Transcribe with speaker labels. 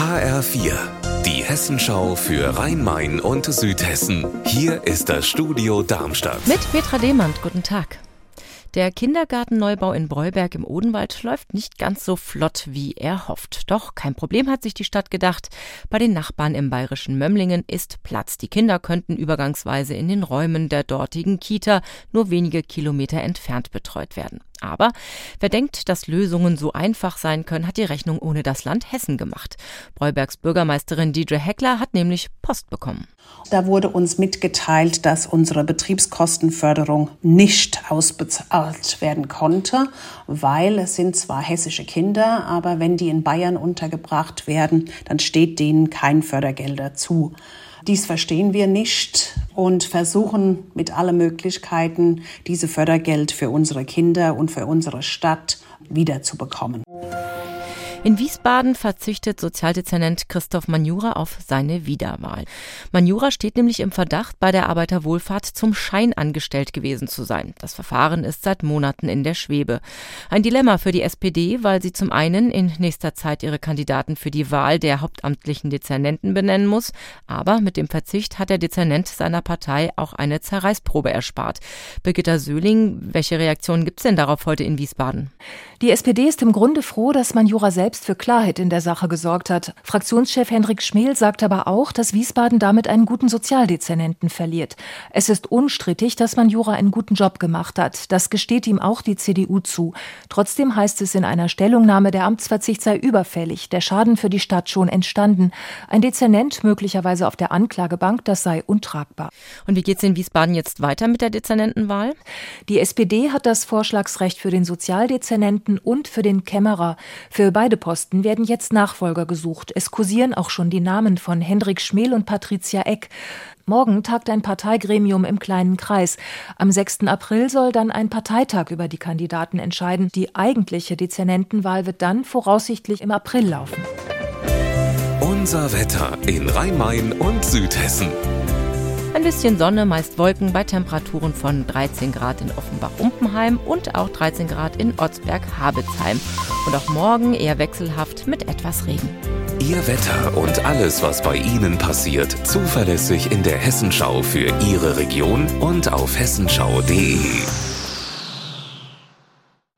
Speaker 1: HR4, die Hessenschau für Rhein-Main und Südhessen. Hier ist das Studio Darmstadt.
Speaker 2: Mit Petra Demand, guten Tag. Der Kindergartenneubau in Breuberg im Odenwald läuft nicht ganz so flott, wie er hofft. Doch kein Problem hat sich die Stadt gedacht. Bei den Nachbarn im bayerischen Mömlingen ist Platz. Die Kinder könnten übergangsweise in den Räumen der dortigen Kita nur wenige Kilometer entfernt betreut werden. Aber wer denkt, dass Lösungen so einfach sein können, hat die Rechnung ohne das Land Hessen gemacht. Breubergs Bürgermeisterin Diedre Heckler hat nämlich Post bekommen.
Speaker 3: Da wurde uns mitgeteilt, dass unsere Betriebskostenförderung nicht ausbezahlt werden konnte, weil es sind zwar hessische Kinder, aber wenn die in Bayern untergebracht werden, dann steht denen kein Fördergelder zu. Dies verstehen wir nicht und versuchen mit allen Möglichkeiten, diese Fördergeld für unsere Kinder und für unsere Stadt wiederzubekommen.
Speaker 2: In Wiesbaden verzichtet Sozialdezernent Christoph Manjura auf seine Wiederwahl. Manjura steht nämlich im Verdacht, bei der Arbeiterwohlfahrt zum Schein angestellt gewesen zu sein. Das Verfahren ist seit Monaten in der Schwebe. Ein Dilemma für die SPD, weil sie zum einen in nächster Zeit ihre Kandidaten für die Wahl der hauptamtlichen Dezernenten benennen muss, aber mit dem Verzicht hat der Dezernent seiner Partei auch eine Zerreißprobe erspart. Birgitta Söhling, welche Reaktionen gibt es denn darauf heute in Wiesbaden?
Speaker 4: Die SPD ist im Grunde froh, dass Manjura selbst selbst für Klarheit in der Sache gesorgt hat. Fraktionschef Hendrik Schmel sagt aber auch, dass Wiesbaden damit einen guten Sozialdezernenten verliert. Es ist unstrittig, dass man Jura einen guten Job gemacht hat. Das gesteht ihm auch die CDU zu. Trotzdem heißt es in einer Stellungnahme, der Amtsverzicht sei überfällig, der Schaden für die Stadt schon entstanden. Ein Dezernent möglicherweise auf der Anklagebank, das sei untragbar.
Speaker 2: Und wie geht es in Wiesbaden jetzt weiter mit der Dezernentenwahl?
Speaker 4: Die SPD hat das Vorschlagsrecht für den Sozialdezernenten und für den Kämmerer. Für beide Posten werden jetzt Nachfolger gesucht. Es kursieren auch schon die Namen von Hendrik Schmel und Patricia Eck. Morgen tagt ein Parteigremium im kleinen Kreis. Am 6. April soll dann ein Parteitag über die Kandidaten entscheiden. Die eigentliche Dezernentenwahl wird dann voraussichtlich im April laufen.
Speaker 1: Unser Wetter in Rhein-Main und Südhessen.
Speaker 2: Ein bisschen Sonne, meist Wolken bei Temperaturen von 13 Grad in Offenbach-Umpenheim und auch 13 Grad in Otzberg-Habitzheim. Und auch morgen eher wechselhaft mit etwas Regen.
Speaker 1: Ihr Wetter und alles, was bei Ihnen passiert, zuverlässig in der Hessenschau für Ihre Region und auf hessenschau.de.